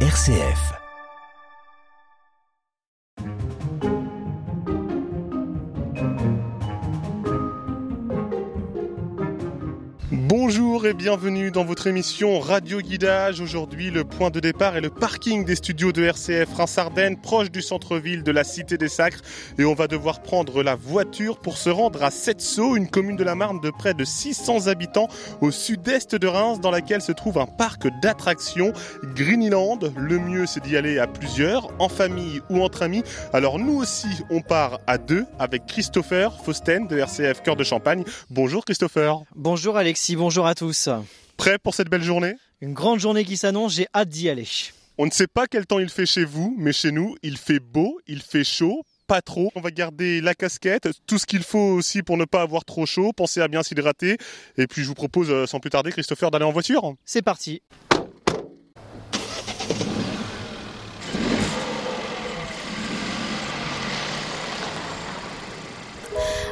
RCF. Et bienvenue dans votre émission Radio Guidage. Aujourd'hui, le point de départ est le parking des studios de RCF Reims-Ardennes, proche du centre-ville de la Cité des Sacres. Et on va devoir prendre la voiture pour se rendre à Setso, une commune de la Marne de près de 600 habitants au sud-est de Reims, dans laquelle se trouve un parc d'attractions, Greenland. Le mieux, c'est d'y aller à plusieurs, en famille ou entre amis. Alors nous aussi, on part à deux avec Christopher Fausten de RCF Cœur de Champagne. Bonjour Christopher. Bonjour Alexis, bonjour à tous. Prêt pour cette belle journée? Une grande journée qui s'annonce, j'ai hâte d'y aller. On ne sait pas quel temps il fait chez vous, mais chez nous, il fait beau, il fait chaud, pas trop. On va garder la casquette, tout ce qu'il faut aussi pour ne pas avoir trop chaud. Pensez à bien s'hydrater. Et puis je vous propose, euh, sans plus tarder, Christopher, d'aller en voiture. C'est parti.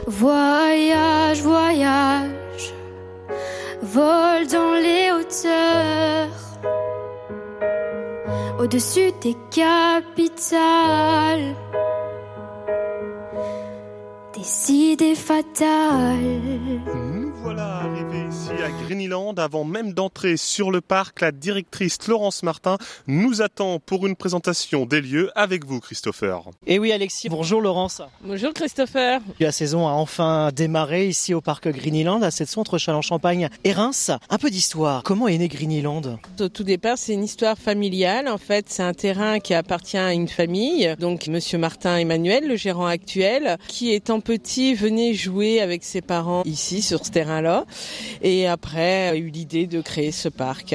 Voyage, voyage, vol dans les hauteurs, au-dessus des capitales, des idées fatales. Nous voilà arrivés ici à Greenland. Avant même d'entrer sur le parc, la directrice Florence Martin nous attend pour une présentation des lieux avec vous, Christopher. Et oui Alexis, bonjour Laurence. Bonjour Christopher. La saison a enfin démarré ici au parc Greenland, à cette entre Châlons-Champagne et Reims. Un peu d'histoire, comment est né Greenland? Au tout départ, c'est une histoire familiale. En fait, c'est un terrain qui appartient à une famille. Donc, Monsieur Martin Emmanuel, le gérant actuel, qui étant petit venait jouer avec ses parents ici sur ce terrain-là. Et après, a eu l'idée de créer ce parc.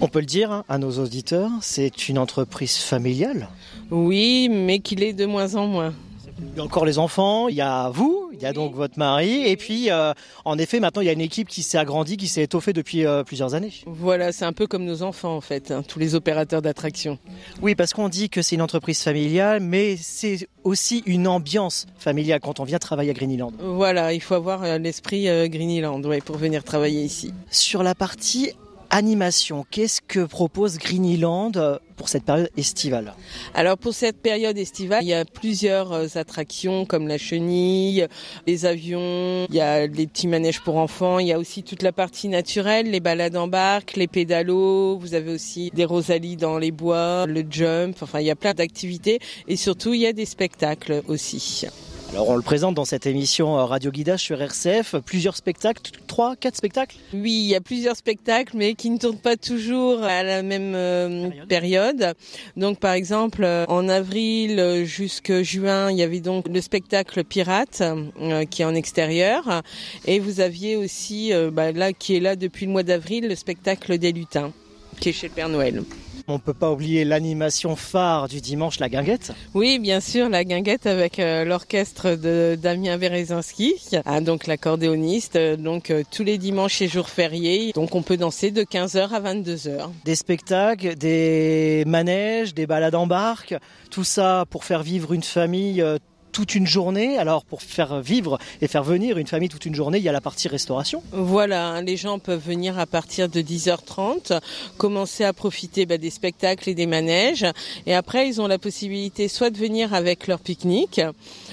On peut le dire hein, à nos auditeurs, c'est une entreprise familiale. Oui, mais qu'il est de moins en moins. Il y a encore les enfants, il y a vous, il y a donc votre mari, et puis euh, en effet maintenant il y a une équipe qui s'est agrandie, qui s'est étoffée depuis euh, plusieurs années. Voilà, c'est un peu comme nos enfants en fait, hein, tous les opérateurs d'attractions. Oui, parce qu'on dit que c'est une entreprise familiale, mais c'est aussi une ambiance familiale quand on vient travailler à Greenland. Voilà, il faut avoir euh, l'esprit euh, Greenland ouais, pour venir travailler ici. Sur la partie animation, qu'est-ce que propose Greenland euh, pour cette période estivale? Alors pour cette période estivale, il y a plusieurs euh, attractions comme la chenille, les avions, il y a les petits manèges pour enfants, il y a aussi toute la partie naturelle, les balades en barque, les pédalos, vous avez aussi des rosalies dans les bois, le jump, enfin il y a plein d'activités et surtout il y a des spectacles aussi. Alors on le présente dans cette émission euh, Radio Guidage sur RCF, plusieurs spectacles, trois, quatre spectacles? Oui, il y a plusieurs spectacles, mais qui ne tournent pas toujours à la même euh, période. Donc, par exemple, euh, en avril jusqu'à juin, il y avait donc le spectacle Pirate euh, qui est en extérieur, et vous aviez aussi, euh, bah, là, qui est là depuis le mois d'avril, le spectacle des lutins, qui est chez le Père Noël. On ne peut pas oublier l'animation phare du dimanche, la guinguette. Oui, bien sûr, la guinguette avec euh, l'orchestre de Damien Berezinski, ah, donc l'accordéoniste, euh, donc euh, tous les dimanches et jours fériés. Donc on peut danser de 15h à 22h. Des spectacles, des manèges, des balades en barque, tout ça pour faire vivre une famille euh, toute une journée. Alors pour faire vivre et faire venir une famille toute une journée, il y a la partie restauration. Voilà, les gens peuvent venir à partir de 10h30, commencer à profiter bah, des spectacles et des manèges. Et après, ils ont la possibilité soit de venir avec leur pique-nique,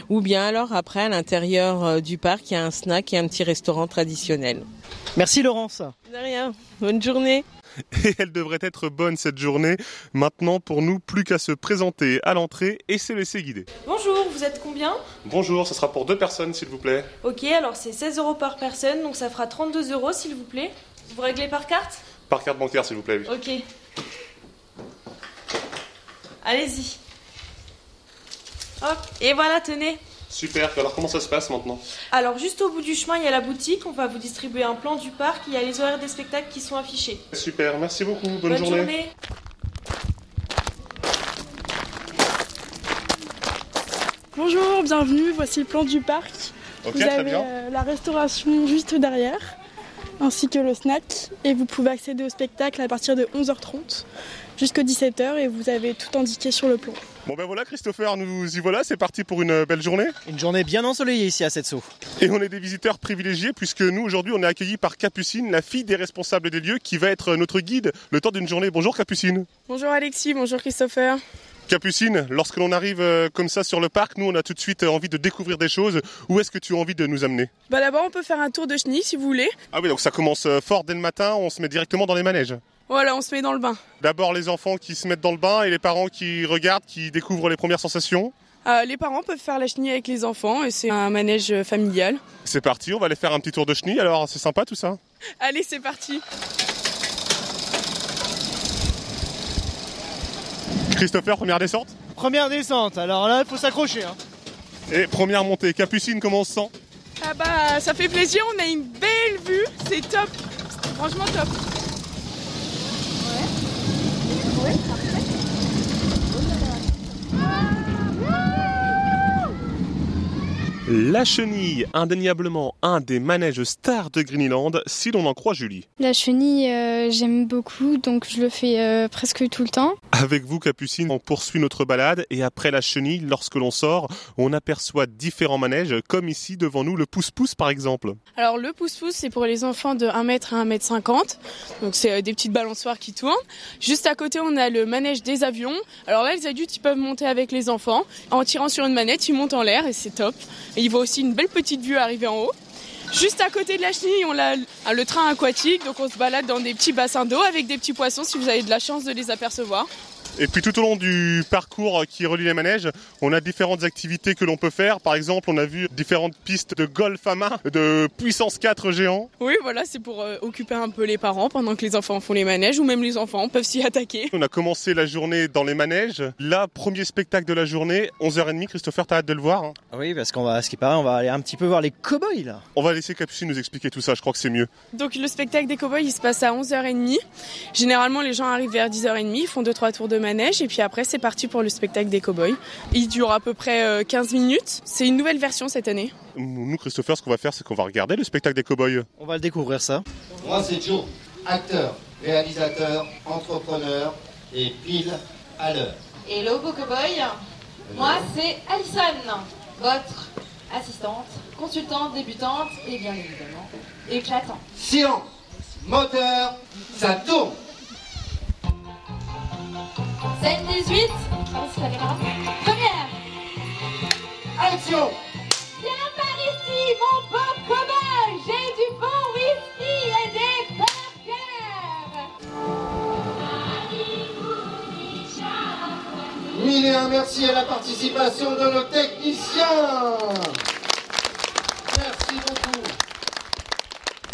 ou bien alors après, à l'intérieur euh, du parc, il y a un snack et un petit restaurant traditionnel. Merci Laurence. De rien, bonne journée. Et elle devrait être bonne cette journée. Maintenant, pour nous, plus qu'à se présenter à l'entrée et se laisser guider. Bonjour, vous êtes combien? Bonjour, ce sera pour deux personnes, s'il vous plaît. Ok, alors c'est 16 euros par personne, donc ça fera 32 euros s'il vous plaît. Vous réglez par carte? Par carte bancaire, s'il vous plaît. oui. Ok. Allez-y. Hop, et voilà, tenez. Super, alors comment ça se passe maintenant Alors juste au bout du chemin, il y a la boutique, on va vous distribuer un plan du parc, il y a les horaires des spectacles qui sont affichés. Super, merci beaucoup, bonne, journée. Bonjour, bienvenue, voici le plan du parc. Ok, Vous très avez bien. euh, la restauration juste derrière. ainsi que le snack. Et vous pouvez accéder au spectacle à partir de 11h30 jusqu'à 17h et vous avez tout indiqué sur le plan. Bon ben voilà Christopher, nous y voilà, c'est parti pour une belle journée. Une journée bien ensoleillée ici à Setso. Et on est des visiteurs privilégiés puisque nous aujourd'hui on est accueillis par Capucine, la fille des responsables des lieux qui va être notre guide le temps d'une journée. Bonjour Capucine. Bonjour Alexis, bonjour Christopher. Capucine, lorsque l'on arrive euh, comme ça sur le parc, nous on a tout de suite euh, envie de découvrir des choses. Où est-ce que tu as envie de nous amener? Bah d'abord on peut faire un tour de chenille si vous voulez. Ah oui, donc ça commence euh, fort dès le matin, on se met directement dans les manèges. Voilà, on se met dans le bain. D'abord les enfants qui se mettent dans le bain et les parents qui regardent, qui découvrent les premières sensations. Euh, les parents peuvent faire la chenille avec les enfants et c'est un manège familial. C'est parti, on va aller faire un petit tour de chenille. Alors c'est sympa tout ça Allez, c'est parti. Christopher, première descente Première descente, alors là, il faut s'accrocher. Hein. Et première montée. Capucine, comment on se sent? Ah bah ça fait plaisir, on a une belle vue, c'est top. C'est franchement top. La chenille, indéniablement un des manèges stars de Greenland, si l'on en croit Julie. La chenille, euh, j'aime beaucoup, donc je le fais euh, presque tout le temps. Avec vous, Capucine, on poursuit notre balade et après la chenille, lorsque l'on sort, on aperçoit différents manèges, comme ici devant nous le pouce-pouce par exemple. Alors le pouce-pouce, c'est pour les enfants de 1 mètre à 1 mètre 50. Donc c'est euh, des petites balançoires qui tournent. Juste à côté, on a le manège des avions. Alors là, les adultes, ils peuvent monter avec les enfants. En tirant sur une manette, ils montent en l'air et c'est top. Et ils voient aussi une belle petite vue arriver en haut. Juste à côté de la chenille, on a le train aquatique, donc on se balade dans des petits bassins d'eau avec des petits poissons si vous avez de la chance de les apercevoir. Et puis tout au long du parcours qui relie les manèges, on a différentes activités que l'on peut faire. Par exemple, on a vu différentes pistes de golf à main, de puissance 4 géants. Oui, voilà, c'est pour euh, occuper un peu les parents pendant que les enfants font les manèges, ou même les enfants peuvent s'y attaquer. On a commencé la journée dans les manèges. Là, premier spectacle de la journée, 11h30. Christopher, t'as hâte de le voir hein Oui, parce qu'on va, ce qui paraît, on va aller un petit peu voir les cow-boys là. On va laisser Capucine nous expliquer tout ça, je crois que c'est mieux. Donc le spectacle des cow-boys, il se passe à 11h30. Généralement, les gens arrivent vers 10h30, ils font 2-3 tours de manège, et puis après, c'est parti pour le spectacle des cow-boys. Il dure à peu près euh, 15 minutes. C'est une nouvelle version cette année. Nous, Christopher, ce qu'on va faire, c'est qu'on va regarder le spectacle des cow-boys. On va le découvrir ça. Moi, c'est Joe, acteur, réalisateur, entrepreneur et pile à l'heure. Hello Beau Cowboy, moi c'est Alison, votre assistante, consultante, débutante et bien évidemment éclatant. Silence Moteur, ça tourne Scène 18, première, Action. Viens par ici mon beau cowboy, j'ai du bon whisky et des burgers. Mille et un merci à la participation de nos techniciens. Merci beaucoup.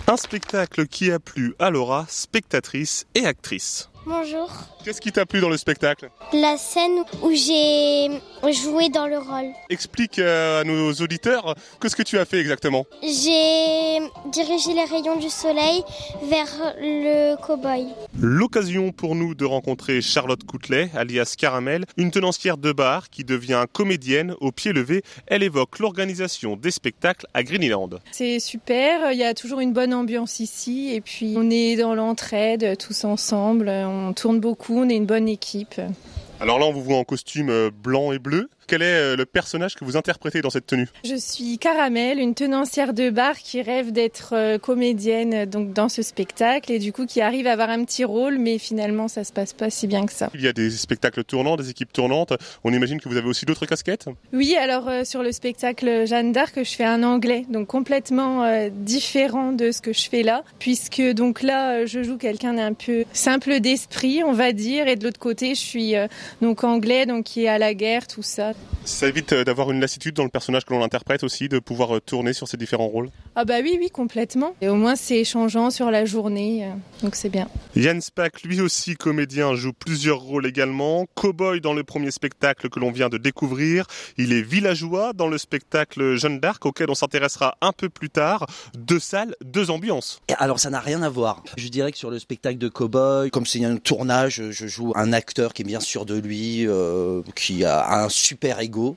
Un spectacle qui a plu à Laura, spectatrice et actrice. Bonjour. Qu'est-ce qui t'a plu dans le spectacle? La scène où j'ai joué dans le rôle. Explique euh, à nos auditeurs que ce que tu as fait exactement? J'ai dirigé les rayons du soleil vers le cow-boy. L'occasion pour nous de rencontrer Charlotte Coutelet, alias Caramel, une tenancière de bar qui devient comédienne au pied levé. Elle évoque l'organisation des spectacles à Greenland. C'est super, il y a toujours une bonne ambiance ici et puis on est dans l'entraide tous ensemble, on tourne beaucoup, on est une bonne équipe. Alors là, on vous voit en costume euh, blanc et bleu. Quel est euh, le personnage que vous interprétez dans cette tenue? Je suis Caramel, une tenancière de bar qui rêve d'être euh, comédienne euh, donc dans ce spectacle et du coup qui arrive à avoir un petit rôle, mais finalement ça se passe pas si bien que ça. Il y a des spectacles tournants, des équipes tournantes. On imagine que vous avez aussi d'autres casquettes? Oui, alors euh, sur le spectacle Jeanne d'Arc, je fais un anglais, donc complètement euh, différent de ce que je fais là, puisque donc là je joue quelqu'un d'un peu simple d'esprit, on va dire, et de l'autre côté je suis euh, donc anglais, donc qui est à la guerre, tout ça. Ça évite euh, d'avoir une lassitude dans le personnage que l'on interprète aussi, de pouvoir euh, tourner sur ces différents rôles. Ah bah oui, oui, complètement. Et au moins c'est changeant sur la journée, euh, donc c'est bien. Yann Spack, lui aussi comédien, joue plusieurs rôles également. Cowboy dans le premier spectacle que l'on vient de découvrir. Il est villageois dans le spectacle Jeanne d'Arc auquel on s'intéressera un peu plus tard. Deux salles, deux ambiances. Alors ça n'a rien à voir. Je dirais que sur le spectacle de Cowboy, comme c'est un tournage, je joue un acteur qui est bien sûr de lui, euh, qui a un super Hugo,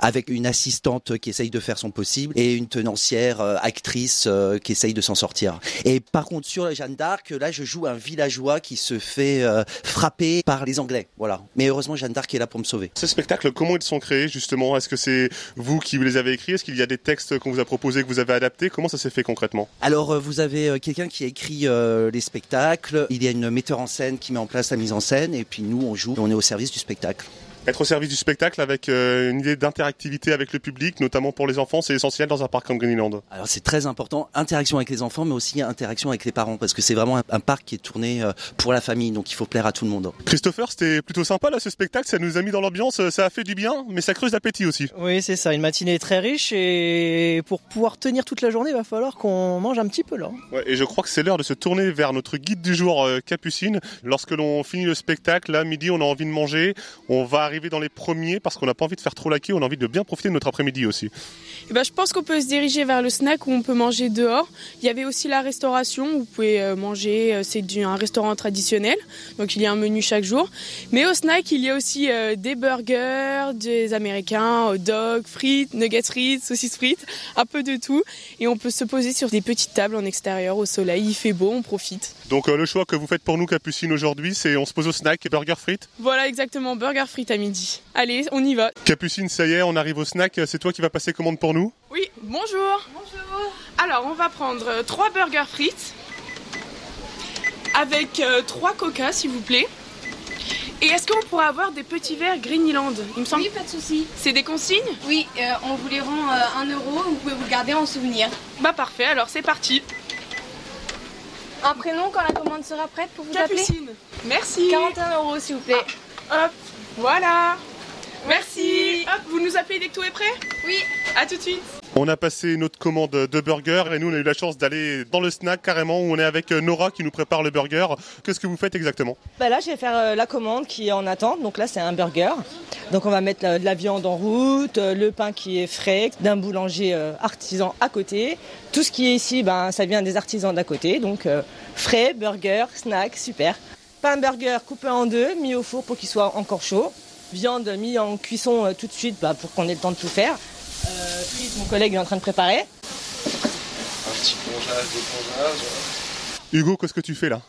avec une assistante qui essaye de faire son possible et une tenancière euh, actrice euh, qui essaye de s'en sortir. Et par contre, sur la Jeanne d'Arc, là, je joue un villageois qui se fait euh, frapper par les Anglais. Voilà. Mais heureusement, Jeanne d'Arc est là pour me sauver. Ces spectacles, comment ils sont créés justement? Est-ce que c'est vous qui les avez écrits? Est-ce qu'il y a des textes qu'on vous a proposés que vous avez adaptés? Comment ça s'est fait concrètement? Alors, vous avez quelqu'un qui a écrit les spectacles. Il y a une metteur en scène qui met en place la mise en scène. Et puis nous, on joue. On est au service du spectacle. Être au service du spectacle avec euh, une idée d'interactivité avec le public, notamment pour les enfants, c'est essentiel dans un parc comme Greenland. Alors c'est très important, interaction avec les enfants, mais aussi interaction avec les parents, parce que c'est vraiment un, un parc qui est tourné euh, pour la famille, donc il faut plaire à tout le monde. Christopher, c'était plutôt sympa là ce spectacle, ça nous a mis dans l'ambiance, ça a fait du bien, mais ça creuse l'appétit aussi. Oui, c'est ça, une matinée très riche et pour pouvoir tenir toute la journée, il va falloir qu'on mange un petit peu là. Ouais, et je crois que c'est l'heure de se tourner vers notre guide du jour, euh, Capucine. Lorsque l'on finit le spectacle, là, midi, on a envie de manger, on va dans les premiers parce qu'on n'a pas envie de faire trop la on a envie de bien profiter de notre après-midi aussi. Eh ben, je pense qu'on peut se diriger vers le snack où on peut manger dehors. Il y avait aussi la restauration où vous pouvez euh, manger, euh, c'est un restaurant traditionnel, donc il y a un menu chaque jour. Mais au snack, il y a aussi euh, des burgers, des américains, hot dogs, frites, nuggets frites, saucisses frites, un peu de tout. Et on peut se poser sur des petites tables en extérieur au soleil, il fait beau, on profite. Donc euh, le choix que vous faites pour nous, Capucine, aujourd'hui, c'est on se pose au snack et burger frites. Voilà exactement, burger frites à midi. Allez, on y va. Capucine, ça y est, on arrive au snack, c'est toi qui vas passer commande pour nous Oui, bonjour. Bonjour. Alors, on va prendre euh, trois burgers frites avec euh, trois coca, s'il vous plaît. Et est-ce qu'on pourrait avoir des petits verres Greenland Il me semble? Oui, pas de souci. C'est des consignes? Oui, euh, on vous les rend euh, 1 euro, vous pouvez vous le garder en souvenir. Bah parfait, alors c'est parti. Un prénom quand la commande sera prête pour vous Capucine. Merci. appeler 41 euros s'il vous plaît. Hop, voilà. Merci. Hop, vous nous appelez dès que tout est prêt? Oui. À tout de suite. On a passé notre commande de burger et nous on a eu la chance d'aller dans le snack carrément où on est avec euh, Nora qui nous prépare le burger. Qu'est-ce que vous faites exactement? Bah là, je vais faire euh, la commande qui est en attente. Donc là, c'est un burger. Donc on va mettre la- de la viande en route, euh, le pain qui est frais, d'un boulanger euh, artisan à côté. Tout ce qui est ici, ben, ça vient des artisans d'à côté. Donc euh, frais, burger, snack, super. Pain burger coupé en deux, mis au four pour qu'il soit encore chaud. Viande mis en cuisson euh, tout de suite bah, pour qu'on ait le temps de tout faire. Euh, frites, mon collègue est en train de préparer. Un petit pongeage, dépongeage. Hugo, qu'est-ce que tu fais là?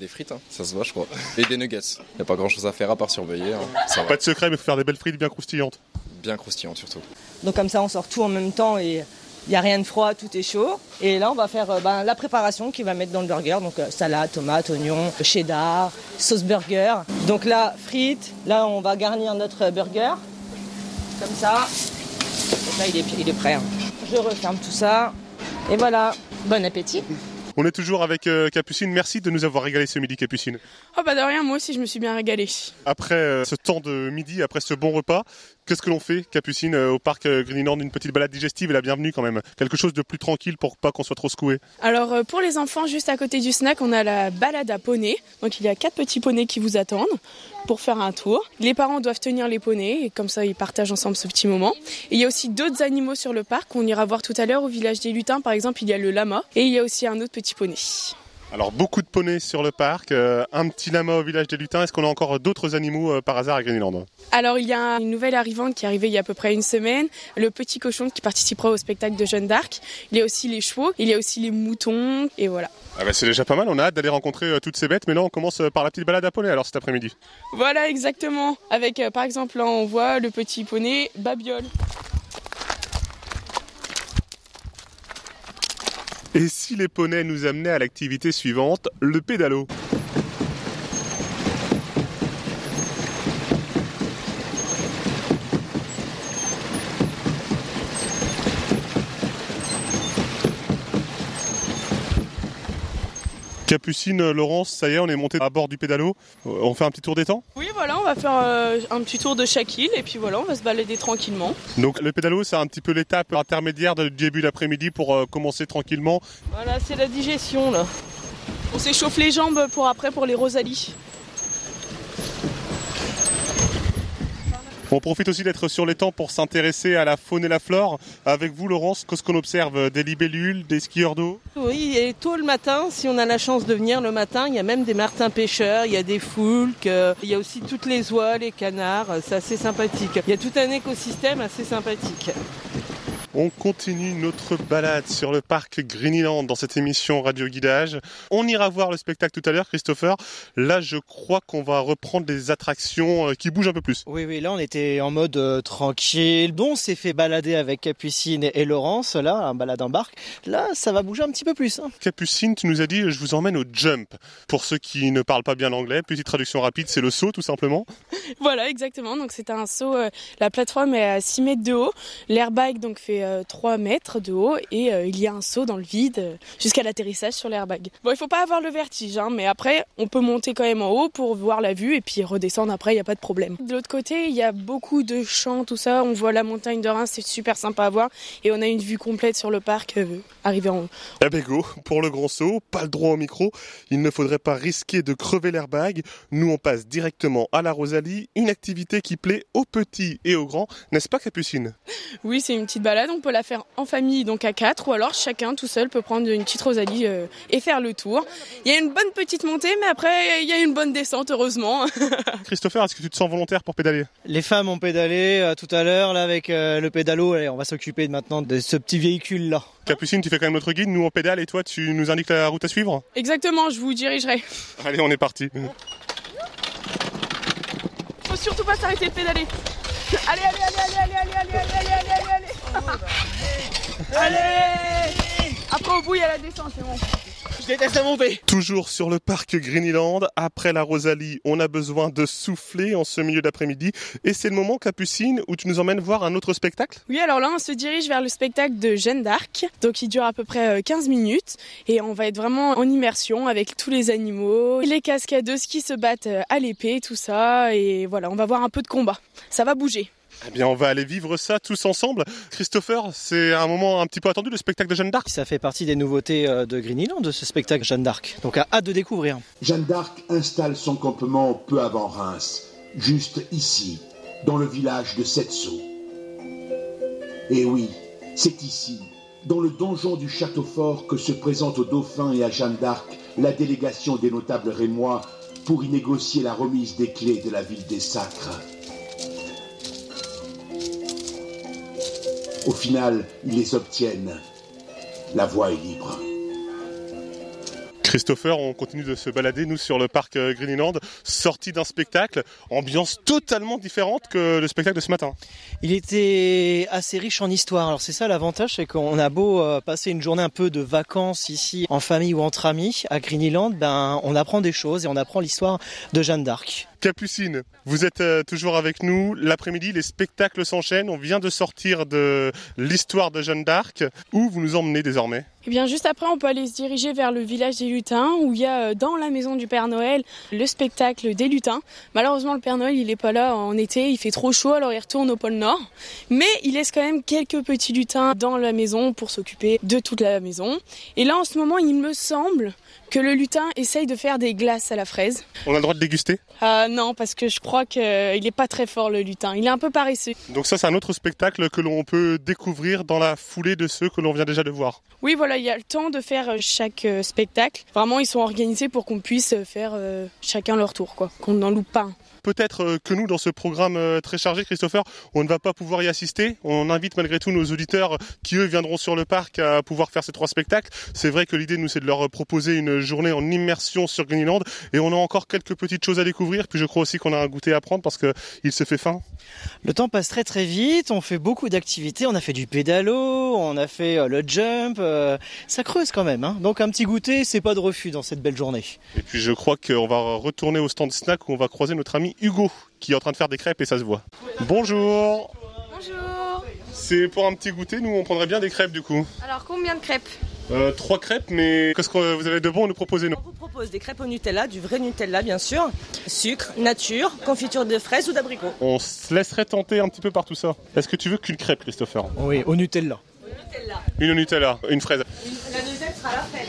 Des frites, hein, ça se voit, je crois. Et des nuggets. Y a pas grand chose à faire à part surveiller. hein. Ça va. Pas de secret, mais il faut faire des belles frites bien croustillantes. Bien croustillant surtout. Donc comme ça, on sort tout en même temps et il n'y a rien de froid, tout est chaud. Et là, on va faire euh, ben, la préparation qu'il va mettre dans le burger. Donc euh, salade, tomate, oignon, cheddar, sauce burger. Donc là, frites. Là, on va garnir notre burger. Comme ça. Donc là, il est, prêt. hein. Je referme tout ça. Et voilà. Bon appétit. On est toujours avec euh, Capucine. Merci de nous avoir régalé ce midi, Capucine. Oh bah de rien, moi aussi je me suis bien régalée. Après euh, ce temps de midi, après ce bon repas, qu'est-ce que l'on fait, Capucine, euh, au parc Greenland Une petite balade digestive et la bienvenue quand même. Quelque chose de plus tranquille pour pas qu'on soit trop secoué. Alors pour les enfants, juste à côté du snack, on a la balade à poney. Donc il y a quatre petits poneys qui vous attendent pour faire un tour. Les parents doivent tenir les poneys et comme ça ils partagent ensemble ce petit moment. Et il y a aussi d'autres animaux sur le parc qu'on ira voir tout à l'heure au village des lutins. Par exemple, il y a le lama et il y a aussi un autre petit Alors beaucoup de poneys sur le parc, euh, un petit lama au village des lutins. Est-ce qu'on a encore d'autres animaux euh, par hasard à Greenland? Alors il y a une nouvelle arrivante qui est arrivée il y a à peu près une semaine, le petit cochon qui participera au spectacle de Jeanne d'Arc. Il y a aussi les chevaux, il y a aussi les moutons et voilà. ah bah, C'est déjà pas mal, on a hâte d'aller rencontrer euh, toutes ces bêtes. Mais là on commence par la petite balade à poney alors cet après-midi. Voilà exactement. Avec par exemple là on voit le petit poney Babiole. Et si les poneys nous amenaient à l'activité suivante, le pédalo Capucine, Laurence, ça y est, on est monté à bord du pédalo. Euh, On fait un petit tour des temps? Oui voilà, on va faire euh, un petit tour de chaque île et puis voilà, on va se balader tranquillement. Donc le pédalo, c'est un petit peu l'étape intermédiaire du début d'après-midi pour euh, commencer tranquillement. Voilà, c'est la digestion là. On s'échauffe les jambes pour après pour les Rosalie. On profite aussi d'être sur les temps pour s'intéresser à la faune et la flore. Avec vous, Laurence, qu'est-ce qu'on observe Des libellules, des skieurs d'eau? Oui, et tôt le matin, si on a la chance de venir le matin, il y a même des martins pêcheurs, il y a des foulques, euh, il y a aussi toutes les oies, les canards, c'est assez sympathique. Il y a tout un écosystème assez sympathique. On continue notre balade sur le parc Greenland dans cette émission Radio Guidage. On ira voir le spectacle tout à l'heure, Christopher. Là, je crois qu'on va reprendre des attractions euh, qui bougent un peu plus. Oui, oui, là on était en mode euh, tranquille. Bon, on s'est fait balader avec Capucine et Laurence, là, un balade en barque. Là, ça va bouger un petit peu plus. Hein. Capucine, tu nous as dit, je vous emmène au jump. Pour ceux qui ne parlent pas bien l'anglais, petite traduction rapide, c'est le saut tout simplement. voilà, exactement. Donc c'est un saut, euh, la plateforme est à 6 mètres de haut. L'airbag donc fait 3 euh, mètres de haut et euh, il y a un saut dans le vide euh, jusqu'à l'atterrissage sur l'airbag. Bon, il faut pas avoir le vertige, hein, mais après, on peut monter quand même en haut pour voir la vue et puis redescendre après, il n'y a pas de problème. De l'autre côté, il y a beaucoup de champs, tout ça. On voit la montagne de Reims, c'est super sympa à voir et on a une vue complète sur le parc arrivé en haut. Eh ben go, pour le grand saut, pas le droit au micro, il ne faudrait pas risquer de crever l'airbag. Nous, on passe directement à la Rosalie, une activité qui plaît aux petits et aux grands, n'est-ce pas Capucine? Oui, c'est une petite balade, on peut la faire en famille, donc à quatre, ou alors chacun tout seul peut prendre une petite Rosalie euh, et faire le tour. Il y a une bonne petite montée, mais après il y a une bonne descente, heureusement. Christopher, est-ce que tu te sens volontaire pour pédaler? Les femmes ont pédalé euh, tout à l'heure là avec euh, le pédalo. Allez, on va s'occuper maintenant de ce petit véhicule là. Capucine, tu fais quand même notre guide. Nous on pédale et toi tu nous indiques la route à suivre? Exactement, je vous dirigerai. Allez, on est parti. Faut surtout pas s'arrêter de pédaler. Allez, allez, allez, allez, allez, allez, allez, allez, allez. allez, allez allez. Après au bout il y a la descente, c'est bon. Je déteste monter. Toujours sur le parc Greenland, après la Rosalie, on a besoin de souffler en ce milieu d'après-midi. Et c'est le moment, Capucine, où tu nous emmènes voir un autre spectacle? Oui, alors là, on se dirige vers le spectacle de Jeanne d'Arc. Donc, il dure à peu près 15 minutes. Et on va être vraiment en immersion avec tous les animaux, les cascadeuses qui se battent à l'épée, tout ça. Et voilà, on va voir un peu de combat. Ça va bouger. Eh bien, on va aller vivre ça tous ensemble. Christopher, c'est un moment un petit peu attendu, le spectacle de Jeanne d'Arc. Ça fait partie des nouveautés euh, de Greenland, de ce spectacle Jeanne d'Arc. Donc, à hâte de découvrir. Jeanne d'Arc installe son campement peu avant Reims, juste ici, dans le village de Setso. Et oui, c'est ici, dans le donjon du château fort, que se présente au dauphin et à Jeanne d'Arc la délégation des notables rémois pour y négocier la remise des clés de la ville des Sacres. Au final, ils les obtiennent. La voie est libre. Christopher, on continue de se balader, nous, sur le parc euh, Greenland, sorti d'un spectacle, ambiance totalement différente que le spectacle de ce matin. Il était assez riche en histoire. Alors c'est ça l'avantage, c'est qu'on a beau euh, passer une journée un peu de vacances ici, en famille ou entre amis, à Greenland, ben, on apprend des choses et on apprend l'histoire de Jeanne d'Arc. Capucine, vous êtes euh, toujours avec nous. L'après-midi, les spectacles s'enchaînent. On vient de sortir de l'histoire de Jeanne d'Arc. Où vous nous emmenez désormais? Eh bien, juste après, on peut aller se diriger vers le village des lutins, où il y a euh, dans la maison du Père Noël le spectacle des lutins. Malheureusement, le Père Noël, il n'est pas là en été, il fait trop chaud, alors il retourne au pôle Nord. Mais il laisse quand même quelques petits lutins dans la maison pour s'occuper de toute la maison. Et là, en ce moment, il me semble que le lutin essaye de faire des glaces à la fraise. On a le droit de déguster? Euh, Non, parce que je crois qu'il n'est pas très fort le lutin. Il est un peu paresseux. Donc ça, c'est un autre spectacle que l'on peut découvrir dans la foulée de ceux que l'on vient déjà de voir. Oui, voilà, il y a le temps de faire chaque spectacle. Vraiment, ils sont organisés pour qu'on puisse faire euh, chacun leur tour, quoi. Qu'on n'en loupe pas peut-être euh, que nous, dans ce programme euh, très chargé, Christopher, on ne va pas pouvoir y assister. On invite malgré tout nos auditeurs qui, eux, viendront sur le parc à pouvoir faire ces trois spectacles. C'est vrai que l'idée, nous, c'est de leur proposer une journée en immersion sur Greenland. Et on a encore quelques petites choses à découvrir. Puis je crois aussi qu'on a un goûter à prendre parce qu'il se fait faim. Le temps passe très très vite. On fait beaucoup d'activités. On a fait du pédalo, on a fait le jump. ça creuse quand même. Hein. Donc un petit goûter, c'est pas de refus dans cette belle journée. Et puis je crois qu'on va retourner au stand snack où on va croiser notre ami Hugo qui est en train de faire des crêpes et ça se voit. Bonjour Bonjour C'est pour un petit goûter, nous on prendrait bien des crêpes du coup. Alors combien de crêpes euh, Trois crêpes, mais qu'est-ce que vous avez de bon à nous proposer non On vous propose des crêpes au Nutella, du vrai Nutella bien sûr, sucre, nature, confiture de fraises ou d'abricots. On se laisserait tenter un petit peu par tout ça. Est-ce que tu veux qu'une crêpe Christopher Oui, au Nutella. Nutella. Une au Nutella, une fraise. La deuxième sera la fraise.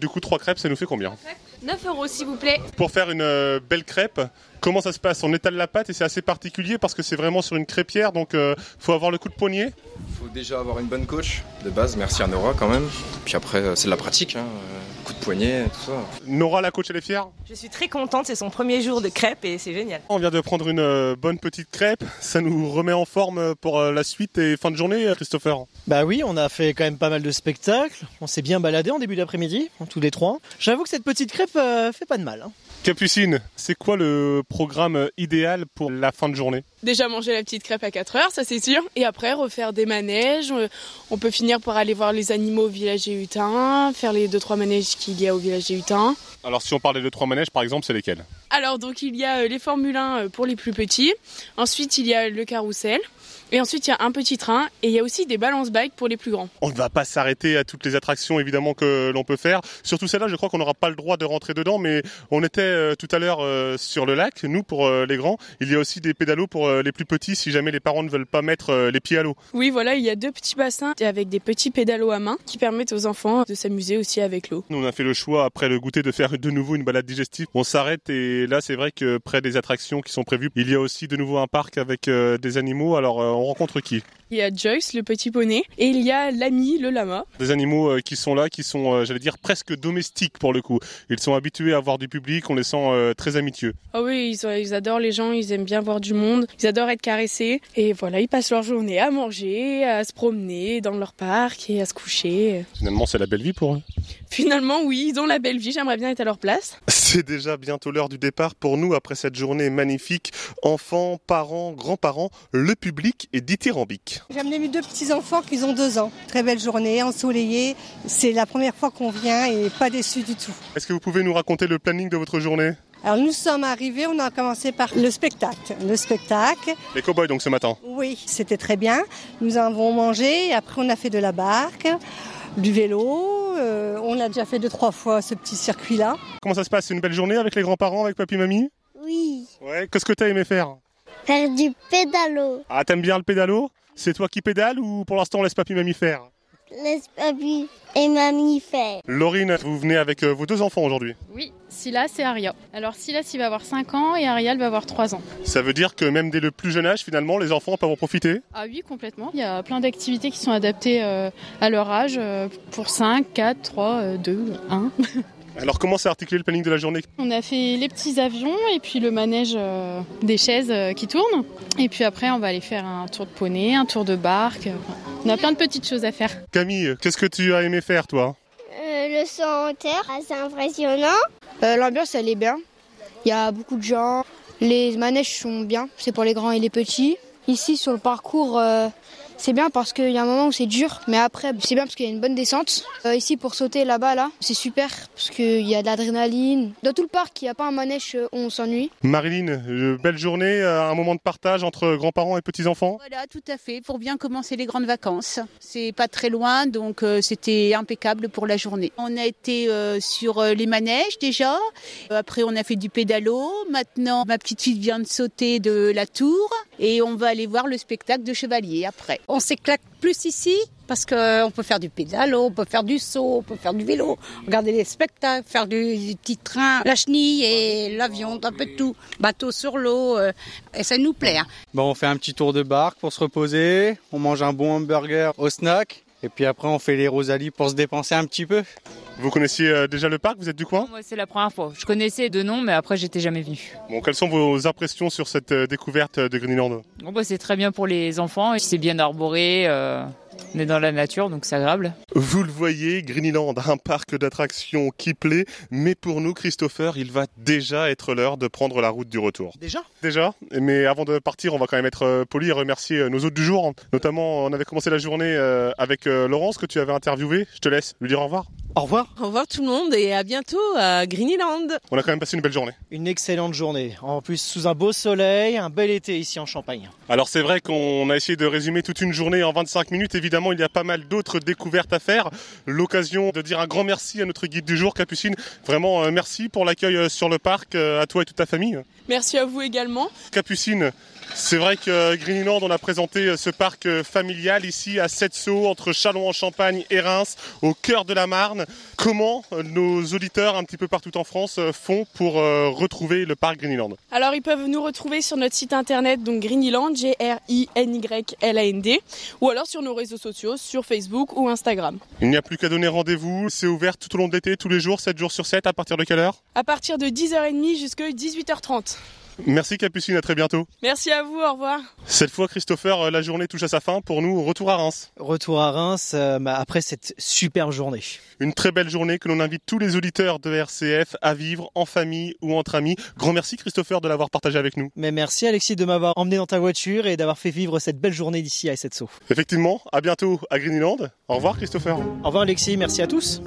Du coup, trois crêpes, ça nous fait combien 9 euros s'il vous plaît. Pour faire une euh, belle crêpe, Comment ça se passe? On étale la pâte et c'est assez particulier parce que c'est vraiment sur une crêpière, donc euh, faut avoir le coup de poignet. faut déjà avoir une bonne coach de base, merci à Nora quand même. Puis après, euh, c'est de la pratique, hein, euh, coup de poignet, tout ça. Nora, la coach, elle est fière? Je suis très contente, c'est son premier jour de crêpes et c'est génial. On vient de prendre une euh, bonne petite crêpe, ça nous remet en forme pour la suite et fin de journée, Christopher? Bah oui, on a fait quand même pas mal de spectacles. On s'est bien baladé en début d'après-midi, tous les trois. J'avoue que cette petite crêpe euh, fait pas de mal. hein. Capucine, c'est quoi le programme idéal pour la fin de journée? Déjà manger la petite crêpe à 4 heures, ça c'est sûr. Et après refaire des manèges. Euh, On peut finir par aller voir les animaux au village des Hutins, faire les 2-3 manèges qu'il y a au village des Hutins. Alors si on parlait de trois manèges par exemple, c'est lesquels? Alors donc il y a euh, les Formule 1 euh, pour les plus petits. Ensuite il y a le carrousel. Et ensuite il y a un petit train. Et il y a aussi des balance bike pour les plus grands. On ne va pas s'arrêter à toutes les attractions évidemment que l'on peut faire. Surtout celle-là, je crois qu'on n'aura pas le droit de rentrer dedans, mais on était euh, tout à l'heure euh, sur le lac, nous pour euh, les grands. Il y a aussi des pédalos pour les plus petits si jamais les parents ne veulent pas mettre euh, les pieds à l'eau. Oui voilà, il y a deux petits bassins avec des petits pédalos à main qui permettent aux enfants de s'amuser aussi avec l'eau. Nous, on a fait le choix après le goûter de faire de nouveau une balade digestive. On s'arrête et là, c'est vrai que près des attractions qui sont prévues, il y a aussi de nouveau un parc avec euh, des animaux. Alors, euh, on rencontre qui? Il y a Joyce, le petit poney, et il y a l'ami, le lama. Des animaux euh, qui sont là, qui sont, euh, j'allais dire, presque domestiques pour le coup. Ils sont habitués à voir du public, on les sent euh, très amitieux. Ah oui, ils, ils adorent les gens, ils aiment bien voir du monde, ils adorent être caressés. Et voilà, ils passent leur journée à manger, à se promener dans leur parc et à se coucher. Finalement, c'est la belle vie pour eux. Finalement, oui, ils ont la belle vie, j'aimerais bien être à leur place. C'est déjà bientôt l'heure du départ pour nous après cette journée magnifique. Enfants, parents, grands-parents, le public est dithyrambique. J'ai amené mes deux petits-enfants qui ont deux ans. Très belle journée, ensoleillée. C'est la première fois qu'on vient et pas déçu du tout. Est-ce que vous pouvez nous raconter le planning de votre journée? Alors nous sommes arrivés, on a commencé par le spectacle. Le spectacle, Les cow-boys donc ce matin. oui, c'était très bien. Nous avons mangé, après on a fait de la barque, du vélo. euh, on a déjà fait deux, trois fois ce petit circuit-là. Comment ça se passe C'est une belle journée avec les grands-parents, avec papy mamie? Oui. Ouais, qu'est-ce que t'as aimé faire? Faire du pédalo. Ah, t'aimes bien le pédalo? C'est toi qui pédales ou pour l'instant on laisse papy mamie faire? Laisse papy et mamie faire. Laurine, vous venez avec euh, vos deux enfants aujourd'hui. Oui, Silas et Aria. Alors Silas, il va avoir 5 ans et Ariel va avoir 3 ans. Ça veut dire que même dès le plus jeune âge, finalement, les enfants peuvent en profiter? Ah oui, complètement. Il y a plein d'activités qui sont adaptées euh, à leur âge euh, pour 5, 4, 3, 2, 1. Alors comment s'est articulé le planning de la journée On a fait les petits avions et puis le manège euh, des chaises euh, qui tournent. Et puis après, on va aller faire un tour de poney, un tour de barque. Enfin, on a plein de petites choses à faire. Camille, qu'est-ce que tu as aimé faire toi? Euh, le son en terre, c'est impressionnant. Euh, L'ambiance, elle est bien. Il y a beaucoup de gens. Les manèges sont bien. C'est pour les grands et les petits. Ici, sur le parcours, euh, c'est bien parce qu'il y a un moment où c'est dur. Mais après, c'est bien parce qu'il y a une bonne descente. Euh, ici, pour sauter là-bas, là, c'est super parce qu'il y a de l'adrénaline. Dans tout le parc, il n'y a pas un manège où on s'ennuie. Marilyn, euh, belle journée, euh, un moment de partage entre grands-parents et petits-enfants Voilà, tout à fait, pour bien commencer les grandes vacances. C'est pas très loin, donc euh, c'était impeccable pour la journée. On a été euh, sur euh, les manèges déjà, Euh, après on a fait du pédalo, maintenant ma petite fille vient de sauter de la tour et on va aller voir le spectaque de chevalier après. On s'éclate plus ici parce qu'on peut faire du pédalo, on peut faire du saut, on peut faire du vélo, regarder les spectacles, faire du, petit train, la chenille et l'avion, un peu de tout. Bateau sur l'eau, euh, et ça nous plaît. hein. Bon, on fait un petit tour de barque pour se reposer, on mange un bon hamburger au snack, et puis après on fait les Rosalie pour se dépenser un petit peu. Vous connaissiez euh, déjà le parc Vous êtes du coin? Moi, c'est la première fois. Je connaissais de nom, mais après, j'étais jamais venu. Bon, quelles sont vos impressions sur cette euh, découverte de Greenland? Bon, bah, c'est très bien pour les enfants. C'est bien arboré. euh, on est dans la nature, donc c'est agréable. Vous le voyez, Greenland, un parc d'attractions qui plaît, mais pour nous, Christopher, il va déjà être l'heure de prendre la route du retour. Déjà? Déjà, mais avant de partir, on va quand même être euh, poli et remercier euh, nos hôtes du jour. Notamment, on avait commencé la journée euh, avec Laurence que tu avais interviewé. Je te laisse lui dire au revoir. Au revoir. Au revoir tout le monde et à bientôt à Greenland. On a quand même passé une belle journée. Une excellente journée. En plus, sous un beau soleil, un bel été ici en Champagne. Alors c'est vrai qu'on a essayé de résumer toute une journée en 25 minutes. Évidemment, il y a pas mal d'autres découvertes à faire. L'occasion de dire un grand merci à notre guide du jour, Capucine. Vraiment, euh, merci pour l'accueil euh, sur le parc, euh, à toi et toute ta famille. Merci à vous également. Capucine, c'est vrai que Greenland, on a présenté euh, ce parc euh, familial ici à Setso, entre Châlons-en-Champagne et Reims, au cœur de la Marne. Comment euh, nos auditeurs un petit peu partout en France font pour retrouver le parc Greenland Alors ils peuvent nous retrouver sur notre site internet donc Greenyland, G-R-I-N-Y-L-A-N-D, ou alors sur nos réseaux sociaux, sur Facebook ou Instagram. Il n'y a plus qu'à donner rendez-vous. C'est ouvert tout au long de l'été, tous les jours, 7 jours sur 7. À partir de quelle heure? À partir de 10h30 jusqu'à 18h30. Merci Capucine, à très bientôt. Merci à vous, au revoir. Cette fois, Christopher, euh, la journée touche à sa fin. Pour nous, retour à Reims. Retour à Reims euh, bah, après cette superbe journée. Une très belle journée que l'on invite tous les auditeurs de RCF à vivre en famille ou entre amis. Grand merci Christopher de l'avoir partagé avec nous. Mais merci Alexis de m'avoir emmené dans ta voiture et d'avoir fait vivre cette belle journée d'ici à Essetso. Effectivement, à bientôt à Greenland. Au revoir Christopher. Au revoir Alexis, merci à tous.